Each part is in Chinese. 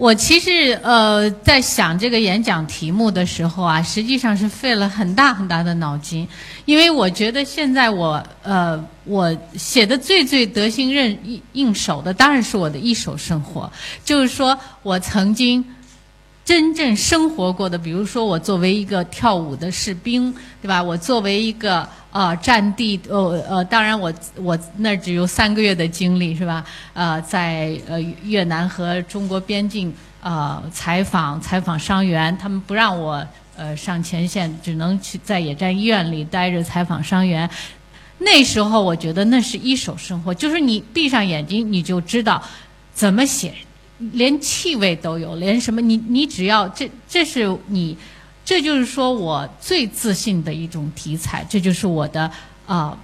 我其实呃在想这个演讲题目的时候啊，实际上是费了很大很大的脑筋，因为我觉得现在我呃我写的最最得心应应手的，当然是我的一手生活，就是说我曾经真正生活过的，比如说我作为一个跳舞的士兵，对吧？我作为一个。啊，战地，呃呃，当然我我那只有三个月的经历是吧？呃，在呃越南和中国边境啊采访采访伤员，他们不让我呃上前线，只能去在野战医院里待着采访伤员。那时候我觉得那是一手生活，就是你闭上眼睛你就知道怎么写，连气味都有，连什么你你只要这这是你。这就是说我最自信的一种题材，这就是我的啊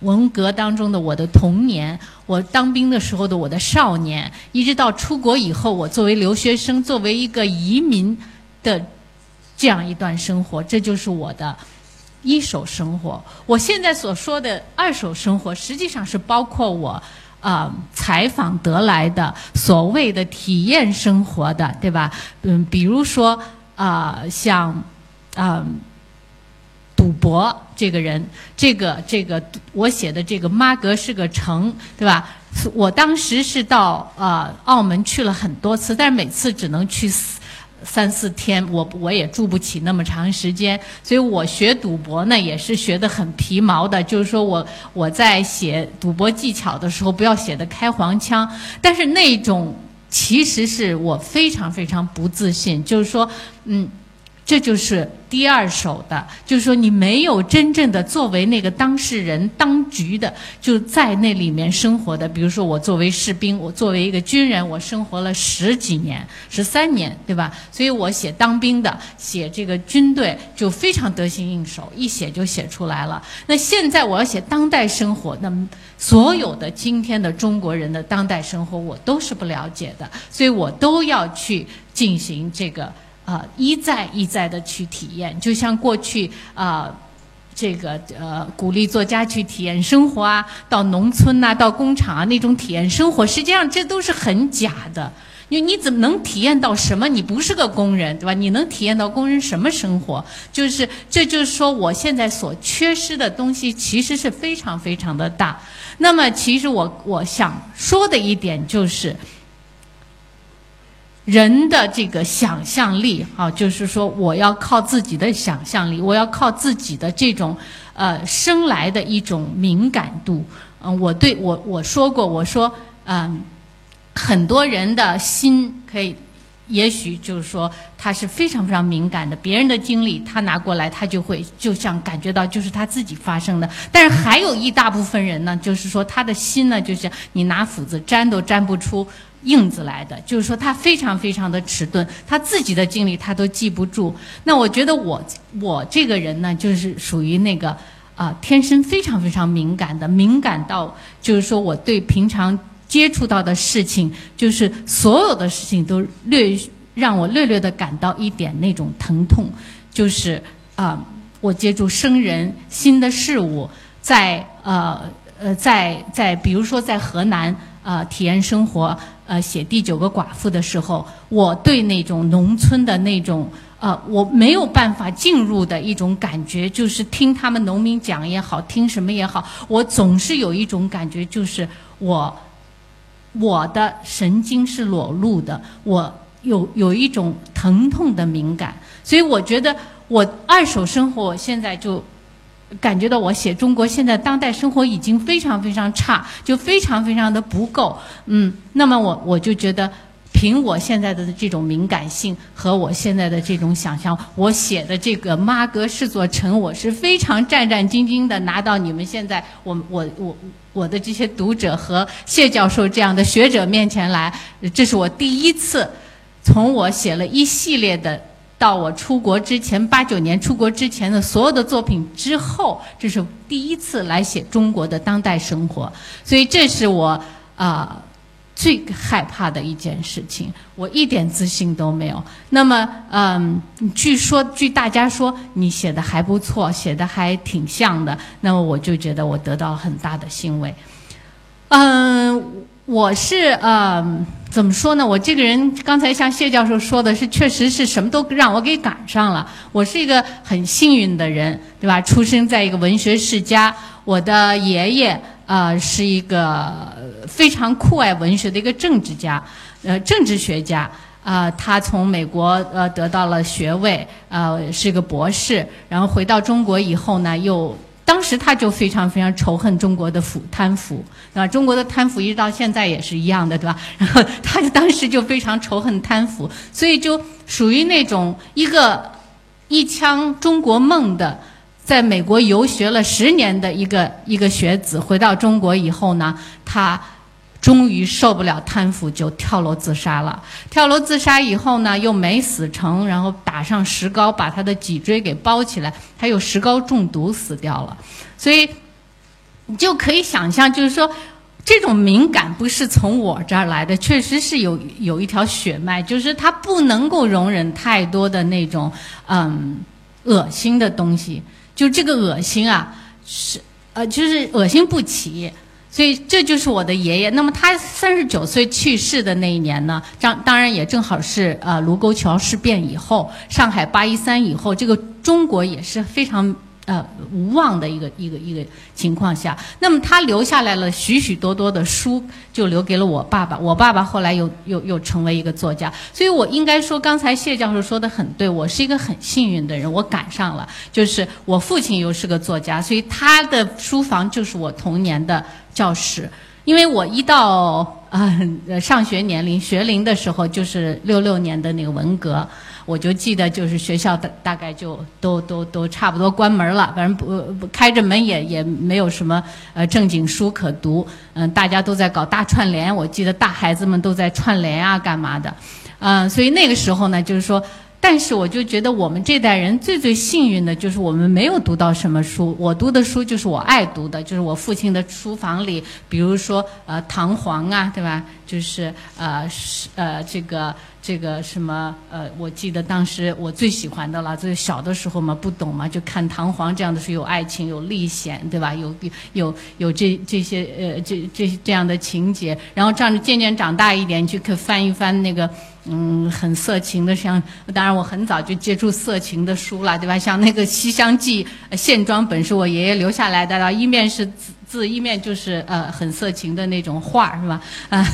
文革当中的我的童年，我当兵的时候的我的少年，一直到出国以后，我作为留学生，作为一个移民的这样一段生活，这就是我的一手生活。我现在所说的二手生活，实际上是包括我啊采访得来的所谓的体验生活的，对吧？嗯，比如说。啊，像，啊，赌博这个人，这个这个我写的这个妈格是个城，对吧？我当时是到啊澳门去了很多次，但是每次只能去三四天，我我也住不起那么长时间，所以我学赌博呢也是学得很皮毛的，就是说我我在写赌博技巧的时候不要写的开黄腔，但是那种。其实是我非常非常不自信，就是说，嗯，这就是第二手的，就是说你没有真正的作为那个当事人、当局的，就在那里面生活的。比如说我作为士兵，我作为一个军人，我生活了十几年、十三年，对吧？所以我写当兵的，写这个军队就非常得心应手，一写就写出来了。那现在我要写当代生活，那么。所有的今天的中国人的当代生活，我都是不了解的，所以我都要去进行这个啊一再一再的去体验，就像过去啊这个呃鼓励作家去体验生活啊，到农村呐，到工厂啊那种体验生活，实际上这都是很假的。你你怎么能体验到什么？你不是个工人，对吧？你能体验到工人什么生活？就是，这就是说，我现在所缺失的东西其实是非常非常的大。那么，其实我我想说的一点就是，人的这个想象力，啊，就是说，我要靠自己的想象力，我要靠自己的这种呃生来的一种敏感度。嗯，我对我我说过，我说，嗯。很多人的心可以，也许就是说他是非常非常敏感的，别人的经历他拿过来，他就会就像感觉到就是他自己发生的。但是还有一大部分人呢，就是说他的心呢，就是你拿斧子粘都粘不出印子来的，就是说他非常非常的迟钝，他自己的经历他都记不住。那我觉得我我这个人呢，就是属于那个啊，天生非常非常敏感的，敏感到就是说我对平常。接触到的事情，就是所有的事情都略让我略略的感到一点那种疼痛，就是啊，我接触生人新的事物，在呃呃在在比如说在河南啊体验生活呃写第九个寡妇的时候，我对那种农村的那种呃我没有办法进入的一种感觉，就是听他们农民讲也好，听什么也好，我总是有一种感觉，就是我。我的神经是裸露的，我有有一种疼痛的敏感，所以我觉得我二手生活现在就感觉到我写中国现在当代生活已经非常非常差，就非常非常的不够，嗯，那么我我就觉得。凭我现在的这种敏感性和我现在的这种想象，我写的这个妈阁是座城，我是非常战战兢兢的拿到你们现在我我我我的这些读者和谢教授这样的学者面前来，这是我第一次从我写了一系列的到我出国之前八九年出国之前的所有的作品之后，这是第一次来写中国的当代生活，所以这是我啊。最害怕的一件事情，我一点自信都没有。那么，嗯，据说，据大家说，你写的还不错，写的还挺像的。那么，我就觉得我得到很大的欣慰。嗯，我是嗯，怎么说呢？我这个人刚才像谢教授说的是，确实是什么都让我给赶上了。我是一个很幸运的人，对吧？出生在一个文学世家，我的爷爷呃是一个非常酷爱文学的一个政治家，呃，政治学家。啊，他从美国呃得到了学位，呃是个博士，然后回到中国以后呢，又当时他就非常非常仇恨中国的腐贪腐，对吧？中国的贪腐一直到现在也是一样的，对吧？然后他就当时就非常仇恨贪腐，所以就属于那种一个一腔中国梦的，在美国游学了十年的一个一个学子，回到中国以后呢，他。终于受不了贪腐，就跳楼自杀了。跳楼自杀以后呢，又没死成，然后打上石膏，把他的脊椎给包起来，他又石膏中毒死掉了。所以你就可以想象，就是说这种敏感不是从我这儿来的，确实是有有一条血脉，就是他不能够容忍太多的那种嗯恶心的东西。就这个恶心啊，是呃，就是恶心不起。所以这就是我的爷爷。那么他三十九岁去世的那一年呢，当当然也正好是呃卢沟桥事变以后，上海八一三以后，这个中国也是非常。呃，无望的一个一个一个情况下，那么他留下来了许许多多的书，就留给了我爸爸。我爸爸后来又又又成为一个作家，所以我应该说，刚才谢教授说的很对，我是一个很幸运的人，我赶上了。就是我父亲又是个作家，所以他的书房就是我童年的教室。因为我一到啊上学年龄学龄的时候，就是六六年的那个文革。我就记得，就是学校大大概就都都都差不多关门了，反正不不开着门也也没有什么呃正经书可读，嗯，大家都在搞大串联，我记得大孩子们都在串联啊，干嘛的，嗯，所以那个时候呢，就是说。但是我就觉得我们这代人最最幸运的就是我们没有读到什么书。我读的书就是我爱读的，就是我父亲的书房里，比如说呃唐璜啊，对吧？就是呃是呃这个这个什么呃，我记得当时我最喜欢的了，就是小的时候嘛不懂嘛，就看唐璜这样的书，有爱情，有历险，对吧？有有有这这些呃这这这样的情节。然后这样渐渐长大一点，你就可翻一翻那个。嗯，很色情的，像当然我很早就接触色情的书了，对吧？像那个《西厢记》线装本是我爷爷留下来的，一面是字字，一面就是呃很色情的那种画，是吧？啊，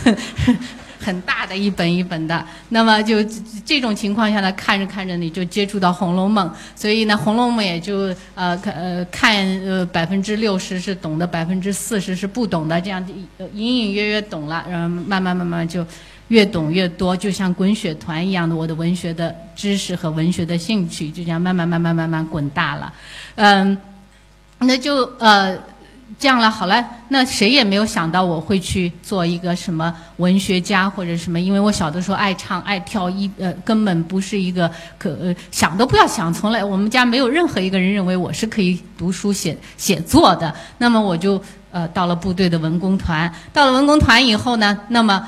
很大的一本一本的。那么就这种情况下呢，看着看着你就接触到《红楼梦》，所以呢，《红楼梦》也就呃看呃看呃百分之六十是懂的，百分之四十是不懂的，这样隐隐约约懂了，然后慢慢慢慢就。越懂越多，就像滚雪团一样的，我的文学的知识和文学的兴趣就这样慢慢慢慢慢慢滚大了。嗯，那就呃这样了，好了，那谁也没有想到我会去做一个什么文学家或者什么，因为我小的时候爱唱爱跳，一呃根本不是一个可呃想都不要想，从来我们家没有任何一个人认为我是可以读书写写作的。那么我就呃到了部队的文工团，到了文工团以后呢，那么。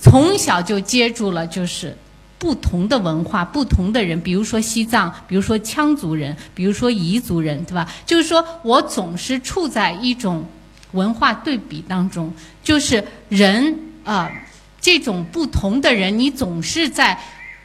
从小就接触了，就是不同的文化、不同的人，比如说西藏，比如说羌族人，比如说彝族人，对吧？就是说我总是处在一种文化对比当中，就是人啊，这种不同的人，你总是在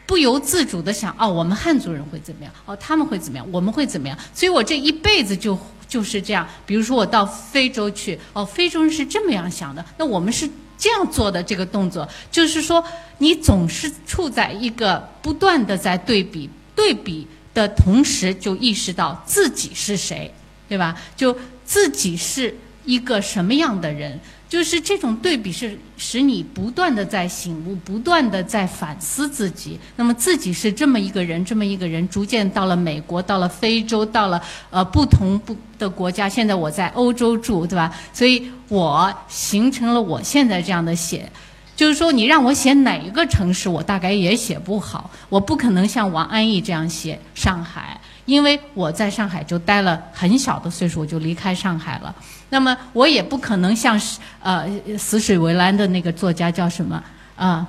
不由自主的想，哦，我们汉族人会怎么样？哦，他们会怎么样？我们会怎么样？所以我这一辈子就就是这样。比如说我到非洲去，哦，非洲人是这么样想的，那我们是。这样做的这个动作，就是说，你总是处在一个不断的在对比，对比的同时，就意识到自己是谁，对吧？就自己是一个什么样的人。就是这种对比是使你不断的在醒悟，不断的在反思自己。那么自己是这么一个人，这么一个人，逐渐到了美国，到了非洲，到了呃不同不的国家。现在我在欧洲住，对吧？所以我形成了我现在这样的写。就是说，你让我写哪一个城市，我大概也写不好。我不可能像王安忆这样写上海。因为我在上海就待了很小的岁数，我就离开上海了。那么我也不可能像呃死水为蓝的那个作家叫什么啊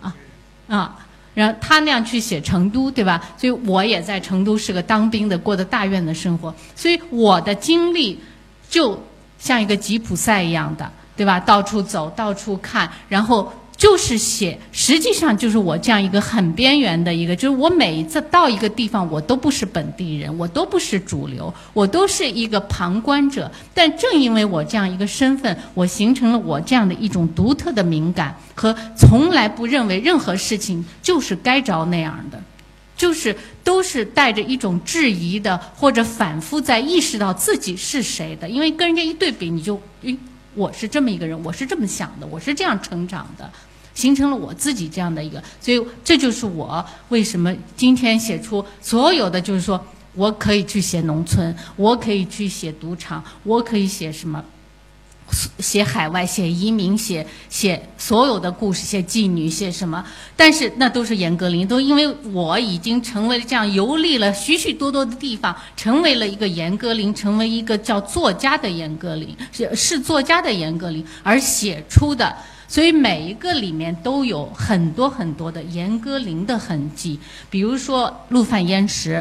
啊啊，然后他那样去写成都，对吧？所以我也在成都是个当兵的，过的大院的生活。所以我的经历就像一个吉普赛一样的，对吧？到处走，到处看，然后。就是写，实际上就是我这样一个很边缘的一个，就是我每一次到一个地方，我都不是本地人，我都不是主流，我都是一个旁观者。但正因为我这样一个身份，我形成了我这样的一种独特的敏感和从来不认为任何事情就是该着那样的，就是都是带着一种质疑的，或者反复在意识到自己是谁的。因为跟人家一对比，你就，诶，我是这么一个人，我是这么想的，我是这样成长的。形成了我自己这样的一个，所以这就是我为什么今天写出所有的，就是说我可以去写农村，我可以去写赌场，我可以写什么，写海外，写移民，写写所有的故事，写妓女，写什么？但是那都是严歌苓，都因为我已经成为了这样游历了许许多多的地方，成为了一个严歌苓，成为一个叫作家的严歌苓，是是作家的严歌苓而写出的。所以每一个里面都有很多很多的严歌苓的痕迹，比如说《陆犯焉识》，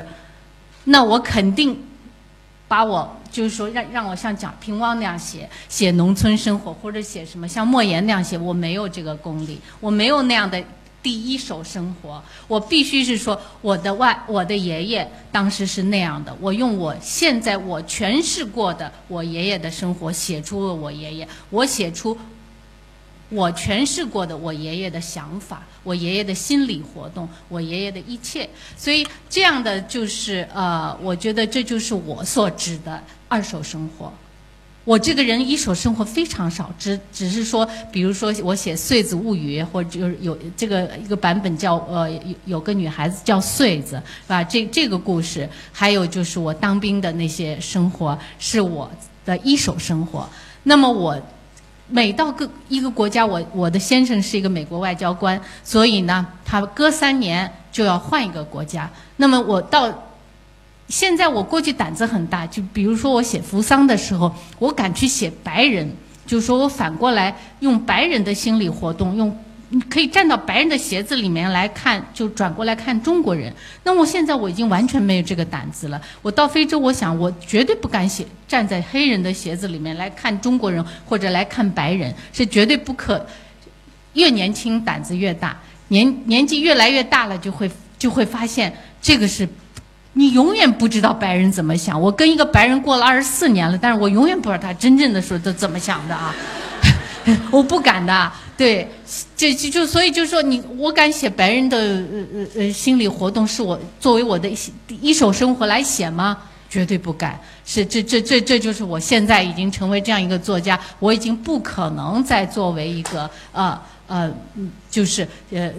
那我肯定把我就是说让让我像蒋平凹那样写写农村生活，或者写什么像莫言那样写，我没有这个功力，我没有那样的第一手生活，我必须是说我的外我的爷爷当时是那样的，我用我现在我诠释过的我爷爷的生活写出了我爷爷，我写出。我诠释过的我爷爷的想法，我爷爷的心理活动，我爷爷的一切，所以这样的就是呃，我觉得这就是我所指的二手生活。我这个人一手生活非常少，只只是说，比如说我写《穗子物语》，或者就是有这个一个版本叫呃有有个女孩子叫穗子，是吧？这这个故事，还有就是我当兵的那些生活，是我的一手生活。那么我。每到个一个国家，我我的先生是一个美国外交官，所以呢，他隔三年就要换一个国家。那么我到现在，我过去胆子很大，就比如说我写扶桑的时候，我敢去写白人，就说我反过来用白人的心理活动用。你可以站到白人的鞋子里面来看，就转过来看中国人。那我现在我已经完全没有这个胆子了。我到非洲，我想我绝对不敢写站在黑人的鞋子里面来看中国人或者来看白人，是绝对不可。越年轻胆子越大，年年纪越来越大了，就会就会发现这个是，你永远不知道白人怎么想。我跟一个白人过了二十四年了，但是我永远不知道他真正的时候都怎么想的啊。我不敢的，对，就就就所以就说你，我敢写白人的呃呃呃心理活动，是我作为我的一一手生活来写吗？绝对不敢。是这这这这就是我现在已经成为这样一个作家，我已经不可能再作为一个呃呃，就是呃。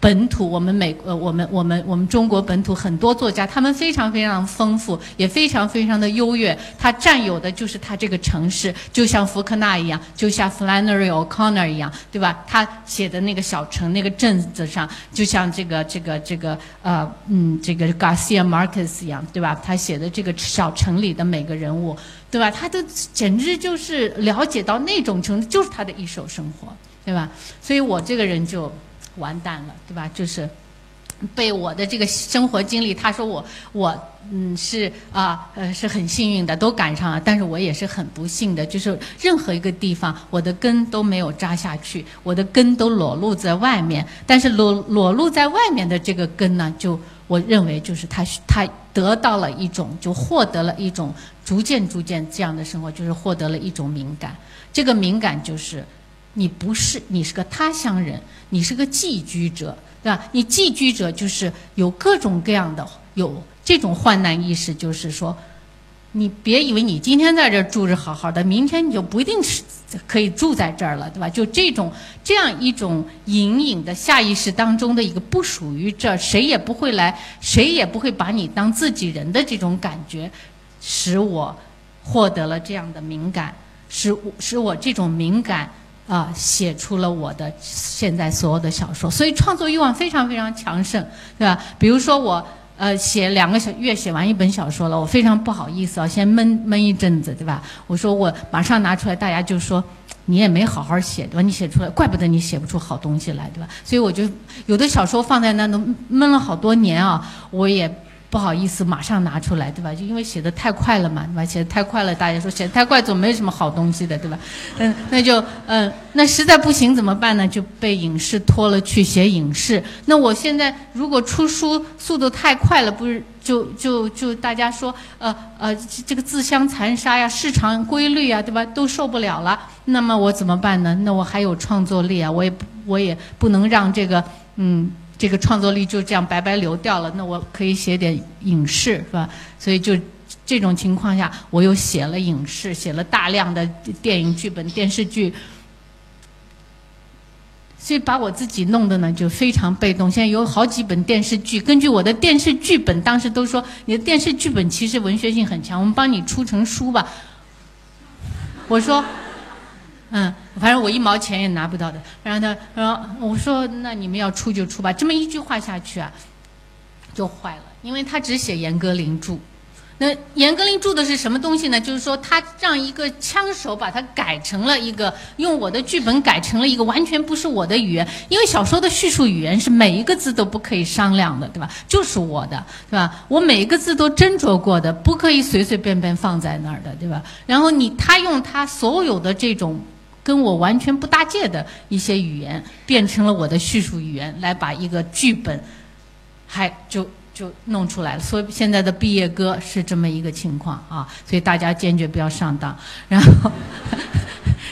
本土，我们美呃，我们我们我们中国本土很多作家，他们非常非常丰富，也非常非常的优越。他占有的就是他这个城市，就像福克纳一样，就像 Flannery O'Connor 一样，对吧？他写的那个小城、那个镇子上，就像这个这个这个呃嗯，这个 Garcia Marquez 一样，对吧？他写的这个小城里的每个人物，对吧？他都简直就是了解到那种程度，就是他的一手生活，对吧？所以我这个人就。完蛋了，对吧？就是被我的这个生活经历，他说我我嗯是啊呃是很幸运的，都赶上了。但是我也是很不幸的，就是任何一个地方我的根都没有扎下去，我的根都裸露在外面。但是裸裸露在外面的这个根呢，就我认为就是他他得到了一种，就获得了一种逐渐逐渐这样的生活，就是获得了一种敏感。这个敏感就是。你不是，你是个他乡人，你是个寄居者，对吧？你寄居者就是有各种各样的有这种患难意识，就是说，你别以为你今天在这住着好好的，明天你就不一定是可以住在这儿了，对吧？就这种这样一种隐隐的下意识当中的一个不属于这，谁也不会来，谁也不会把你当自己人的这种感觉，使我获得了这样的敏感，使使我这种敏感。啊，写出了我的现在所有的小说，所以创作欲望非常非常强盛，对吧？比如说我呃写两个小月写完一本小说了，我非常不好意思啊，先闷闷一阵子，对吧？我说我马上拿出来，大家就说你也没好好写，对吧？你写出来，怪不得你写不出好东西来，对吧？所以我就有的小说放在那都闷了好多年啊，我也不好意思马上拿出来，对吧？就因为写的太快了嘛，对吧？写的太快了，大家说写的太快，总没什么好东西的，对吧？嗯，那就嗯，那实在不行怎么办呢？就被影视拖了去写影视。那我现在如果出书速度太快了，不是就就就大家说呃呃这个自相残杀呀，市场规律啊，对吧？都受不了了。那么我怎么办呢？那我还有创作力啊，我也我也不能让这个嗯。这个创作力就这样白白流掉了，那我可以写点影视，是吧？所以就这种情况下，我又写了影视，写了大量的电影剧本、电视剧，所以把我自己弄得呢就非常被动。现在有好几本电视剧，根据我的电视剧本，当时都说你的电视剧本其实文学性很强，我们帮你出成书吧。我说。嗯，反正我一毛钱也拿不到的。然后他，然后我说：“那你们要出就出吧。”这么一句话下去啊，就坏了，因为他只写严歌苓著。那严歌苓著的是什么东西呢？就是说他让一个枪手把它改成了一个用我的剧本改成了一个完全不是我的语言。因为小说的叙述语言是每一个字都不可以商量的，对吧？就是我的，对吧？我每一个字都斟酌过的，不可以随随便便放在那儿的，对吧？然后你他用他所有的这种。跟我完全不搭界的一些语言，变成了我的叙述语言，来把一个剧本，还就就弄出来了。所以现在的毕业歌是这么一个情况啊，所以大家坚决不要上当。然后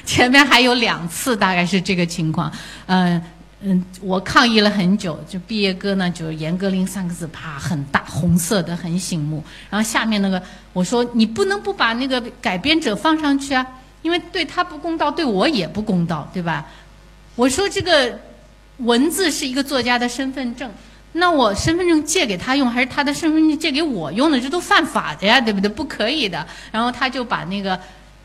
前面还有两次，大概是这个情况。嗯嗯，我抗议了很久，就毕业歌呢，就是严歌苓三个字，啪，很大，红色的，很醒目。然后下面那个，我说你不能不把那个改编者放上去啊。因为对他不公道，对我也不公道，对吧？我说这个文字是一个作家的身份证，那我身份证借给他用，还是他的身份证借给我用的？这都犯法的呀，对不对？不可以的。然后他就把那个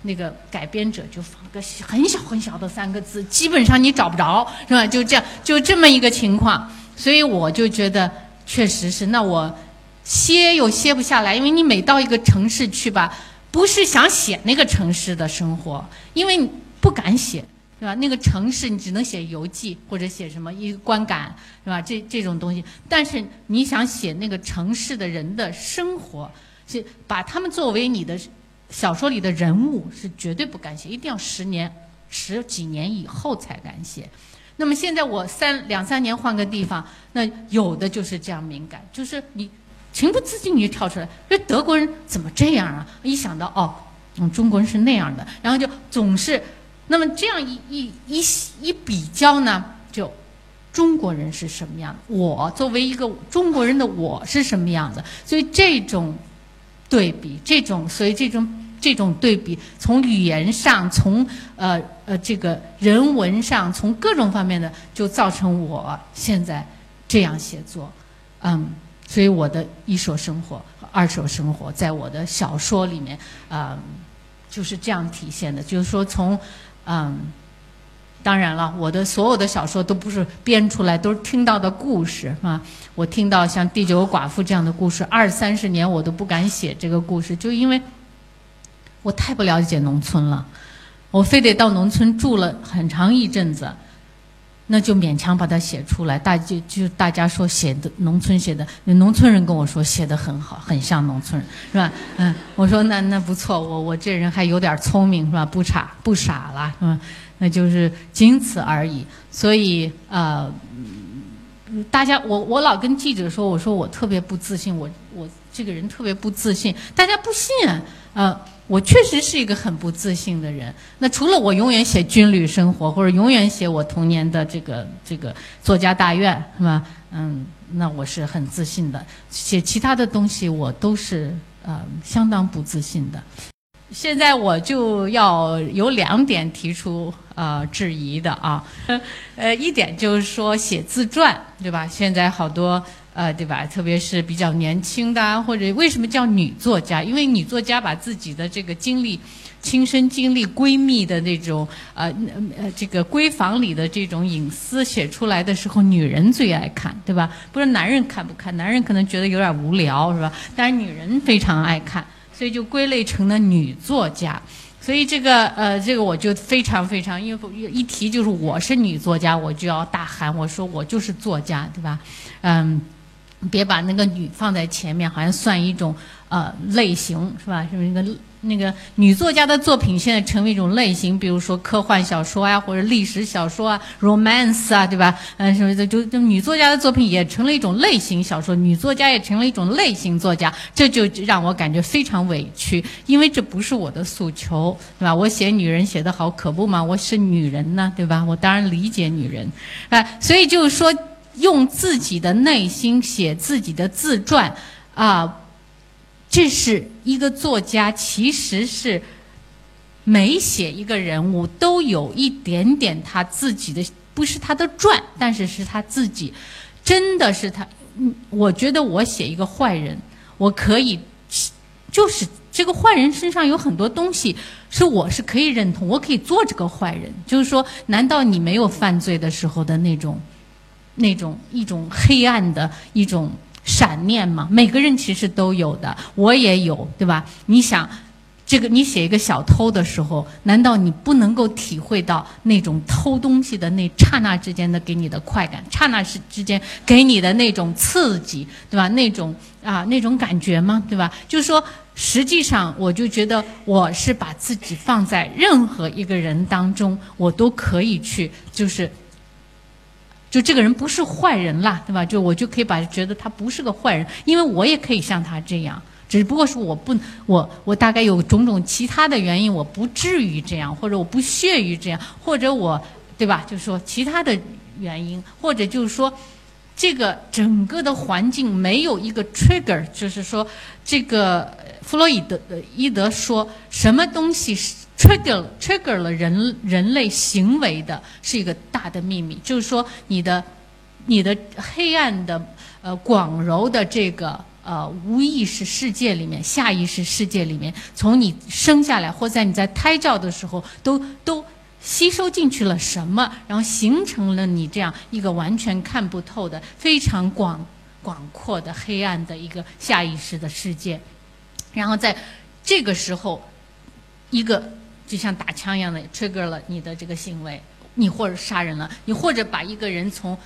那个改编者就放个很小很小的三个字，基本上你找不着，是吧？就这样，就这么一个情况。所以我就觉得，确实是。那我歇又歇不下来，因为你每到一个城市去吧。不是想写那个城市的生活，因为你不敢写，对吧？那个城市你只能写游记或者写什么一个观感，是吧？这这种东西。但是你想写那个城市的人的生活，是把他们作为你的小说里的人物，是绝对不敢写，一定要十年、十几年以后才敢写。那么现在我三两三年换个地方，那有的就是这样敏感，就是你。情不自禁你就跳出来，说德国人怎么这样啊？一想到哦，嗯，中国人是那样的，然后就总是，那么这样一一一一比较呢，就中国人是什么样的？我作为一个中国人的我是什么样子？所以这种对比，这种所以这种这种对比，从语言上，从呃呃这个人文上，从各种方面的，就造成我现在这样写作，嗯。所以我的一手生活和二手生活，在我的小说里面，嗯，就是这样体现的。就是说，从，嗯，当然了，我的所有的小说都不是编出来，都是听到的故事，啊？我听到像《第九个寡妇》这样的故事，二三十年我都不敢写这个故事，就因为我太不了解农村了，我非得到农村住了很长一阵子。那就勉强把它写出来，大就就大家说写的农村写的，农村人跟我说写的很好，很像农村人，是吧？嗯，我说那那不错，我我这人还有点聪明，是吧？不傻不傻了，是吧？那就是仅此而已。所以呃，大家我我老跟记者说，我说我特别不自信，我我这个人特别不自信，大家不信，呃。我确实是一个很不自信的人。那除了我永远写军旅生活，或者永远写我童年的这个这个作家大院，是吧？嗯，那我是很自信的。写其他的东西，我都是呃相当不自信的。现在我就要有两点提出呃质疑的啊，呃，一点就是说写自传，对吧？现在好多。呃，对吧？特别是比较年轻的，或者为什么叫女作家？因为女作家把自己的这个经历、亲身经历、闺蜜的那种呃呃这个闺房里的这种隐私写出来的时候，女人最爱看，对吧？不是男人看不看？男人可能觉得有点无聊，是吧？但是女人非常爱看，所以就归类成了女作家。所以这个呃，这个我就非常非常，因为一提就是我是女作家，我就要大喊，我说我就是作家，对吧？嗯。别把那个女放在前面，好像算一种呃类型是吧？是不是那个那个女作家的作品现在成为一种类型？比如说科幻小说啊，或者历史小说啊，romance 啊，对吧？嗯，什么的就就女作家的作品也成了一种类型小说？女作家也成了一种类型作家，这就让我感觉非常委屈，因为这不是我的诉求，对吧？我写女人写得好，可不嘛？我是女人呢，对吧？我当然理解女人，啊，所以就是说。用自己的内心写自己的自传，啊，这是一个作家，其实是每写一个人物都有一点点他自己的，不是他的传，但是是他自己，真的是他。我觉得我写一个坏人，我可以，就是这个坏人身上有很多东西是我是可以认同，我可以做这个坏人。就是说，难道你没有犯罪的时候的那种？那种一种黑暗的一种闪念嘛，每个人其实都有的，我也有，对吧？你想，这个你写一个小偷的时候，难道你不能够体会到那种偷东西的那刹那之间的给你的快感，刹那之之间给你的那种刺激，对吧？那种啊那种感觉吗？对吧？就是说，实际上我就觉得我是把自己放在任何一个人当中，我都可以去，就是。就这个人不是坏人啦，对吧？就我就可以把觉得他不是个坏人，因为我也可以像他这样，只不过是我不我我大概有种种其他的原因，我不至于这样，或者我不屑于这样，或者我对吧？就是说其他的原因，或者就是说这个整个的环境没有一个 trigger，就是说这个弗洛伊德伊德说什么东西是。Trigger trigger 了人人类行为的是一个大的秘密，就是说你的你的黑暗的呃广柔的这个呃无意识世界里面，下意识世界里面，从你生下来或在你在胎教的时候，都都吸收进去了什么，然后形成了你这样一个完全看不透的非常广广阔的黑暗的一个下意识的世界，然后在这个时候一个。就像打枪一样的 trigger 了你的这个行为，你或者杀人了，你或者把一个人从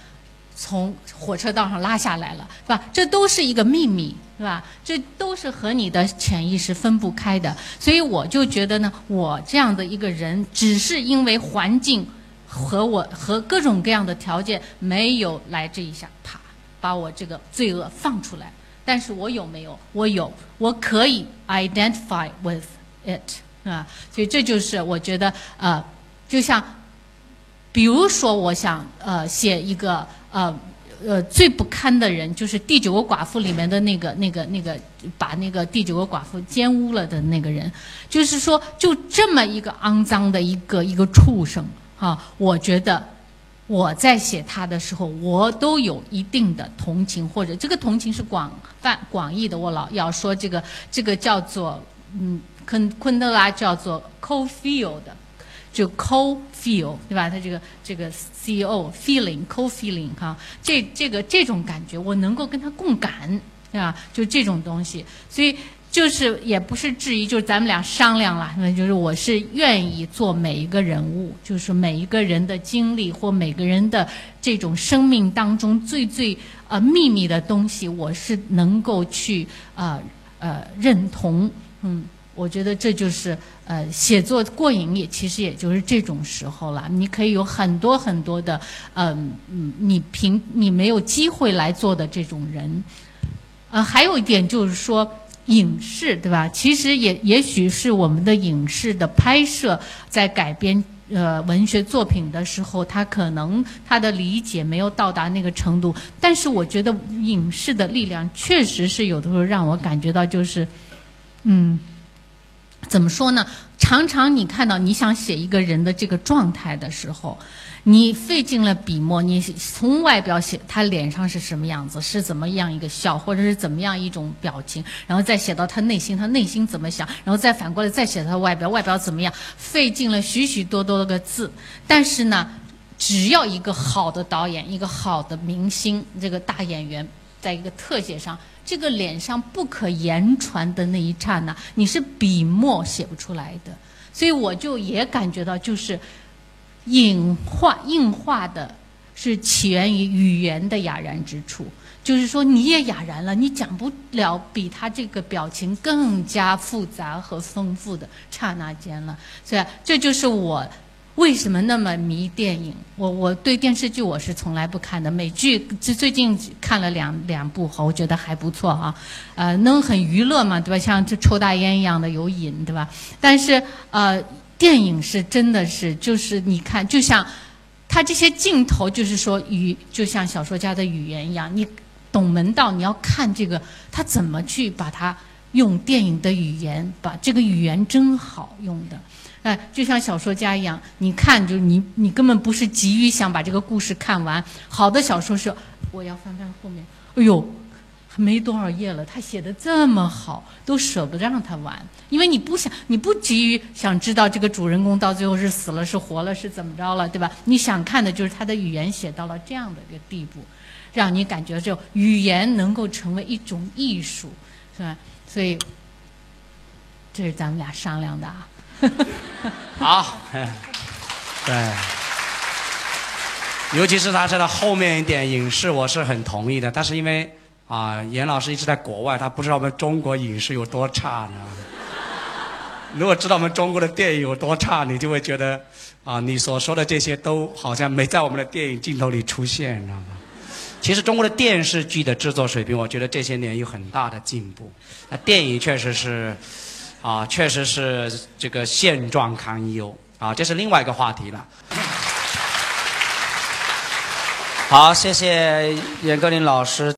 从火车道上拉下来了，是吧？这都是一个秘密，是吧？这都是和你的潜意识分不开的。所以我就觉得呢，我这样的一个人，只是因为环境和我和各种各样的条件没有来这一下，啪，把我这个罪恶放出来。但是我有没有？我有，我可以 identify with it。啊，所以这就是我觉得，呃，就像，比如说，我想呃写一个呃呃最不堪的人，就是《第九个寡妇》里面的那个那个那个把那个第九个寡妇奸污了的那个人，就是说，就这么一个肮脏的一个一个畜生啊，我觉得我在写他的时候，我都有一定的同情，或者这个同情是广泛广义的，我老要说这个这个叫做嗯。昆昆德拉叫做 co-feel 的，就 co-feel 对吧？他这个这个 CEO feeling co-feeling 哈，这这个这种感觉，我能够跟他共感，对吧？就这种东西，所以就是也不是质疑，就是咱们俩商量了，那就是我是愿意做每一个人物，就是每一个人的经历或每个人的这种生命当中最最呃秘密的东西，我是能够去呃呃认同，嗯。我觉得这就是呃，写作过瘾也其实也就是这种时候了。你可以有很多很多的，嗯嗯，你凭你没有机会来做的这种人。呃，还有一点就是说，影视对吧？其实也也许是我们的影视的拍摄在改编呃文学作品的时候，他可能他的理解没有到达那个程度。但是我觉得影视的力量确实是有的时候让我感觉到就是，嗯。怎么说呢？常常你看到你想写一个人的这个状态的时候，你费尽了笔墨，你从外表写他脸上是什么样子，是怎么样一个笑，或者是怎么样一种表情，然后再写到他内心，他内心怎么想，然后再反过来再写他外表，外表怎么样，费尽了许许多多个字。但是呢，只要一个好的导演，一个好的明星，这个大演员，在一个特写上。这个脸上不可言传的那一刹那，你是笔墨写不出来的。所以我就也感觉到，就是影画硬化的是起源于语言的哑然之处。就是说，你也哑然了，你讲不了比他这个表情更加复杂和丰富的刹那间了。所以，这就是我为什么那么迷电影。我我对电视剧我是从来不看的，美剧最最近看了两两部，我觉得还不错啊。呃，能很娱乐嘛，对吧？像这抽大烟一样的有瘾，对吧？但是呃，电影是真的是就是你看，就像他这些镜头，就是说语，就像小说家的语言一样，你。懂门道，你要看这个他怎么去把它用电影的语言，把这个语言真好用的，哎，就像小说家一样，你看就你你根本不是急于想把这个故事看完。好的小说是，我要翻翻后面，哎呦，没多少页了，他写的这么好，都舍不得让他完，因为你不想，你不急于想知道这个主人公到最后是死了是活了是怎么着了，对吧？你想看的就是他的语言写到了这样的一个地步。让你感觉就语言能够成为一种艺术，是吧？所以这是咱们俩商量的啊。好，对，尤其是他说的后面一点影视，我是很同意的。但是因为啊，严老师一直在国外，他不知道我们中国影视有多差呢。如果知道我们中国的电影有多差，你就会觉得啊，你所说的这些都好像没在我们的电影镜头里出现，你知道吗？其实中国的电视剧的制作水平，我觉得这些年有很大的进步。那电影确实是，啊，确实是这个现状堪忧啊，这是另外一个话题了。好，谢谢严歌苓老师。